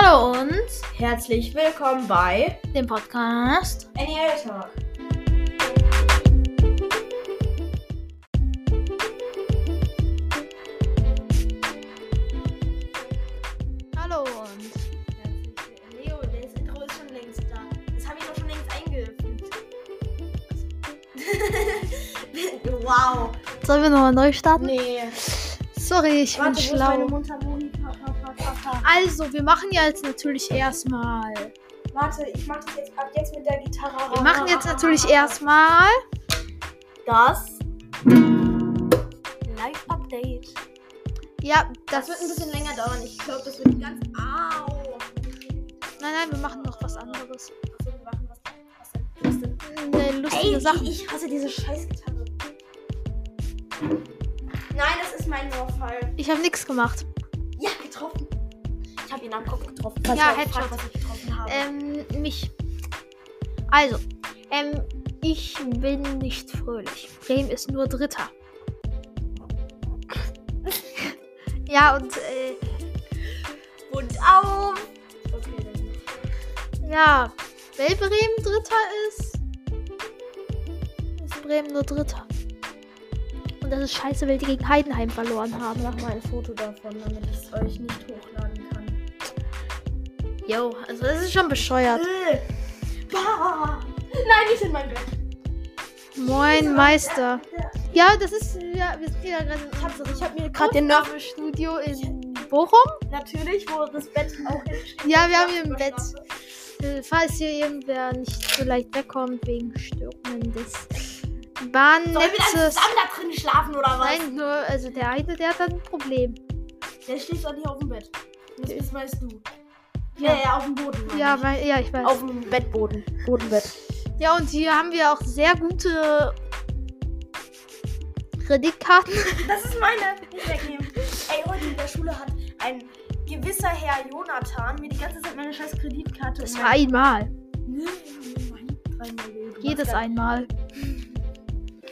Hallo und Herzlich willkommen bei dem Podcast. NEL Talk. Hallo und Herzlich Leo, das Intro ist schon längst da. Das habe ich doch schon längst eingefügt. wow. sollen wir nochmal neu starten? Nee. Sorry, ich Warte, bin schlau. Also, wir machen ja jetzt natürlich erstmal. Warte, ich mache das jetzt ab jetzt mit der Gitarre. Wir machen jetzt natürlich erstmal. das Live-Update. Ja, Das das wird ein bisschen länger dauern. Ich glaube, das wird ganz. Au! Nein, nein, wir machen noch was anderes. Achso, wir machen was. Was denn? Was denn? Eine lustige Ey, Sache. ich hasse diese Scheißgitarre. Nein, das ist mein Vorfall. Ich habe nichts gemacht. Ihn am Kopf getroffen. Ja, ich auch Headshot. was ich getroffen habe. Ähm, mich. Also, ähm, ich bin nicht fröhlich. Bremen ist nur Dritter. ja, und, äh, Und auf! Okay, dann. ja, weil Bremen Dritter ist, ist Bremen nur Dritter. Und das ist scheiße, weil die gegen Heidenheim verloren haben. Mach mal ein Foto davon, damit ich es euch nicht hochladen. Jo, also das ist schon bescheuert. Äh. Bah. Nein, nicht in mein Bett. Moin, Meister. Ja, das ist, ja, wir sind ja gerade Ich habe ich hab mir gerade den. Aufnahmestudio in Bochum. Natürlich, wo das Bett auch hinsteht. Ja, wir haben hier ein Bett. Äh, Falls hier irgendwer nicht so leicht wegkommt wegen Störungen des Sollen wir dann Bahnnetzes. zusammen da drin schlafen oder was? Nein, nur, also der eine, der hat ein Problem. Der schläft auch nicht auf dem Bett. Das, das weißt du. Ja. Ja, auf dem Boden. Ja, ich. weil, ja, ich weiß. auf dem Bettboden. Bodenbett. Ja, und hier haben wir auch sehr gute Kreditkarten. Das ist meine. Nicht wegnehmen. Ey, heute in der Schule hat ein gewisser Herr Jonathan mir die ganze Zeit meine scheiß Kreditkarte. Das war mein- einmal. Nee, mein- Jedes einmal.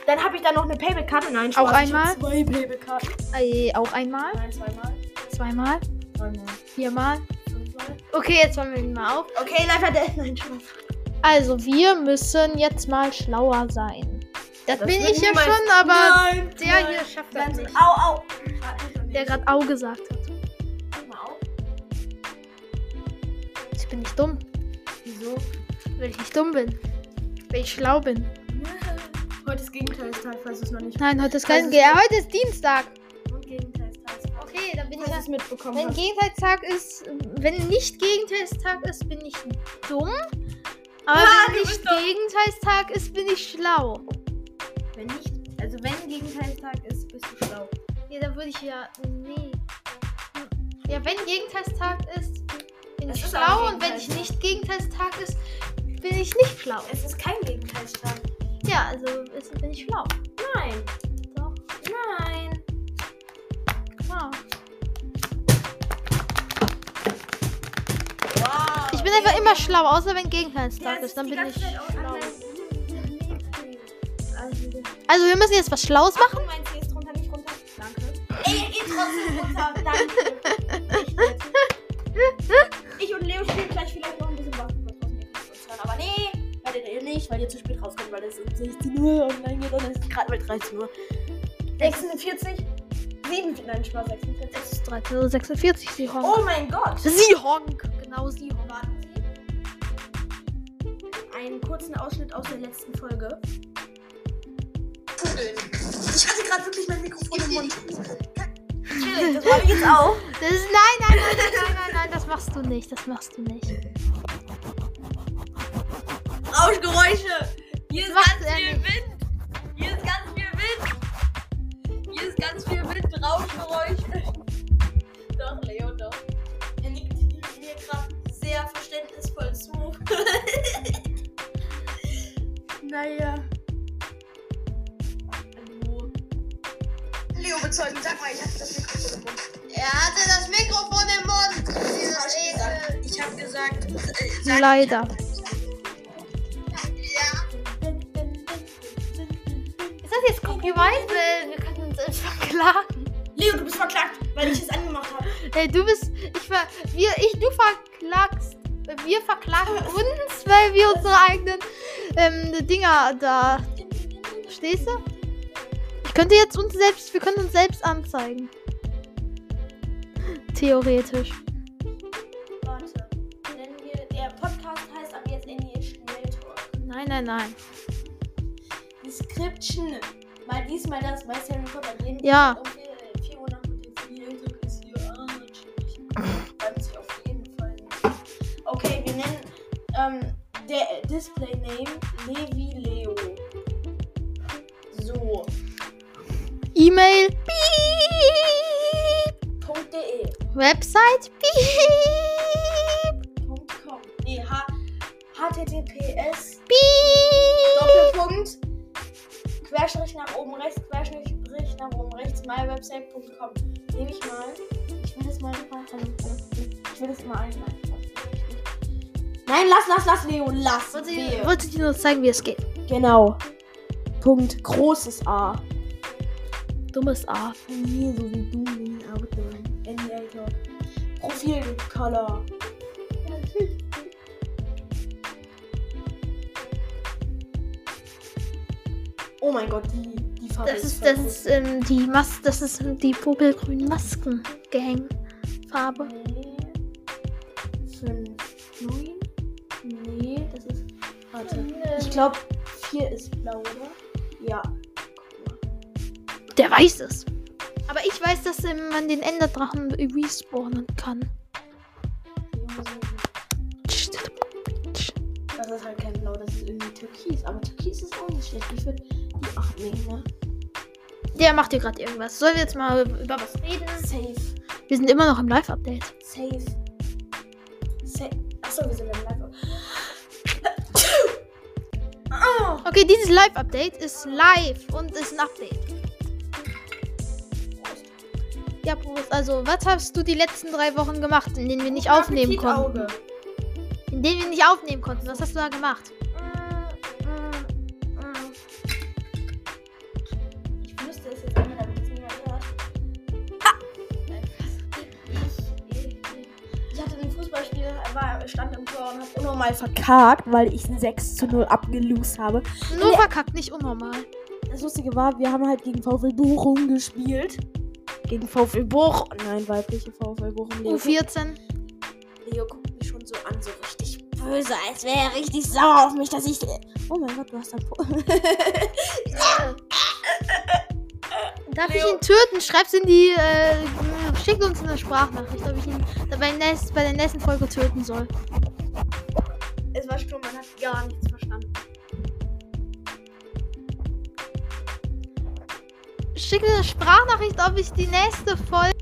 Dann habe ich da noch eine Payback-Karte. Nein, Auch Spaß, ich einmal? Zwei Payback-Karten. Äh, auch einmal. Nein, zweimal. Zweimal. Dreimal. Viermal. Okay, jetzt wollen wir ihn mal auf. Okay, hat der. Nein, Spaß. Also, wir müssen jetzt mal schlauer sein. Das, Das bin ich ja schon, aber Nein, der nein. hier schafft das nicht. Au, au. Der gerade Au gesagt hat. Ich bin nicht dumm. Wieso? Weil ich nicht dumm bin. Weil ich schlau bin. Heute ist Gegenteilstag, falls du es noch nicht Nein, heute ist kein ist- Ge ja, Heute ist Dienstag. Dann bin ich mitbekommen Wenn. Gegenteilstag ist, wenn nicht Gegenteilstag ist, bin ich dumm. Aber Ja, wenn nicht. Gegenteilstag ist, bin ich schlau. Wenn nicht, also wenn Gegenteilstag ist, bist du schlau. Ja, dann würde ich ja. Nee. Ja, wenn Gegenteilstag ist, bin Es ich ist schlau. Und wenn ich nicht Gegenteilstag ist, bin ich nicht schlau. Es ist kein Gegenteilstag. Ja, also ist, bin ich schlau. Nein. Doch, Nein. klar. Bin einfach immer schlau, außer wenn Gegenteilstag ist, dann bin ich schlau. Also, wir müssen jetzt was Schlaues machen. mein C ist drunter, nicht runter. Danke. Ey, ihr geht trotzdem runter. Danke. Echt nett. Ich und Leo spielen gleich vielleicht noch ein bisschen hören. Aber nee, werdet ihr nicht, weil ihr zu spät rauskommt, weil es um 16 Uhr online geht und es ist gerade mal 13 Uhr. 46? 7, nein, Spaß, 46. Es ist 13.46 Uhr, sie honk. Oh mein Gott! Sie Einen kurzen Ausschnitt aus der letzten Folge. Ich hatte gerade wirklich mein Mikrofon im Mund. Das mache ich jetzt auch. Das ist, nein, nein, nein, nein, nein, nein, nein, das machst du nicht, das machst du nicht. Rauschgeräusche. Hier ist ganz viel nicht. Wind. Hier ist ganz viel Wind. Hier ist ganz viel Wind. Rauschgeräusche. Doch, Leo, doch. Er nickt mir gerade sehr verständnisvoll zu. naja. Hallo. Leo bezeugen, sag mal, ich hatte das Mikrofon im Mund. Er hatte das Mikrofon im Mund. Hab ich habe gesagt, äh, sag, Leider. ja, Ist das jetzt Copyright? Weil wir können uns selbst verklagen. Leo, du bist verklagt, weil ich es angemacht habe. Ey, du bist. Ich ver. Wir, ich, du verklagst. Wir verklagen uns, weil wir unsere eigenen ähm, Dinger da. Verstehst du? Ich könnte jetzt uns selbst. Wir können uns selbst anzeigen. Theoretisch. Warte. Wir, der Podcast heißt ab jetzt Annie Schnelltalk. Nein, nein, nein. Description. Mal dies, mal das, Potter. Den Ja. Um 4 Uhr nach dem Telefonieren ist hier. Ah. Okay, wir nennen ähm, der Display Name Levi Leo. So. E-Mail. Piep. Punkt .de. Website. Piep. Punkt .com. Nee, H HTTPS. Doppelpunkt Querstrich nach oben rechts, Querstrich nach oben rechts, mywebsite.com. Nehme ich mal. Ich will das mal Ich will das mal einleiten. Nein, lass, lass, lass, Leo, lass. Wollte ich wollte dir nur zeigen, wie es geht. Genau. Punkt. Großes A. Dummes A. Nee, so wie du, wie ein Auto. Profilcolor. Oh mein Gott, die, die Farbe Das ist, das ist ähm, die Mas das ist die popelgrünen Maskengang-Farbe. Nee. Warte. Ich glaube, vier ist blau, oder? Ja. Der weiß es. Aber ich weiß, dass man den Enderdrachen respawnen kann. Das ist halt kein Blau, das ist irgendwie Türkis. Aber Türkis ist auch nicht schlecht. Ich würde die 8 nehmen, ne? Der macht hier gerade irgendwas. Sollen wir jetzt mal über was reden? Safe. Wir sind immer noch im Live-Update. Safe. Safe. Achso, wir sind im Live. Oh. Okay, dieses Live-Update ist live und ist ein Update. Ja, Prost. Also, was hast du die letzten drei Wochen gemacht, in denen wir nicht aufnehmen konnten? In denen wir nicht aufnehmen konnten. Was hast du da gemacht? Und hab unnormal verkackt, weil ich ein 6 zu 0 abgelost habe. Nur Ja. verkackt, nicht unnormal. Das Lustige war, wir haben halt gegen VfL Bochum gespielt. Gegen VfL Bochum. Nein, weibliche VfL Bochum. Leo, U14. Leo guckt mich schon so an, so richtig böse, als wäre er richtig sauer auf mich, dass ich. Oh mein Gott, du hast da. Darf Leo. ich ihn töten? Schreib's in die. Äh, schickt uns eine Sprachnachricht, ob ich ihn bei der nächsten Folge töten soll. Es war stumm, man hat gar nichts verstanden. Schickt eine Sprachnachricht, ob ich die nächste Folge.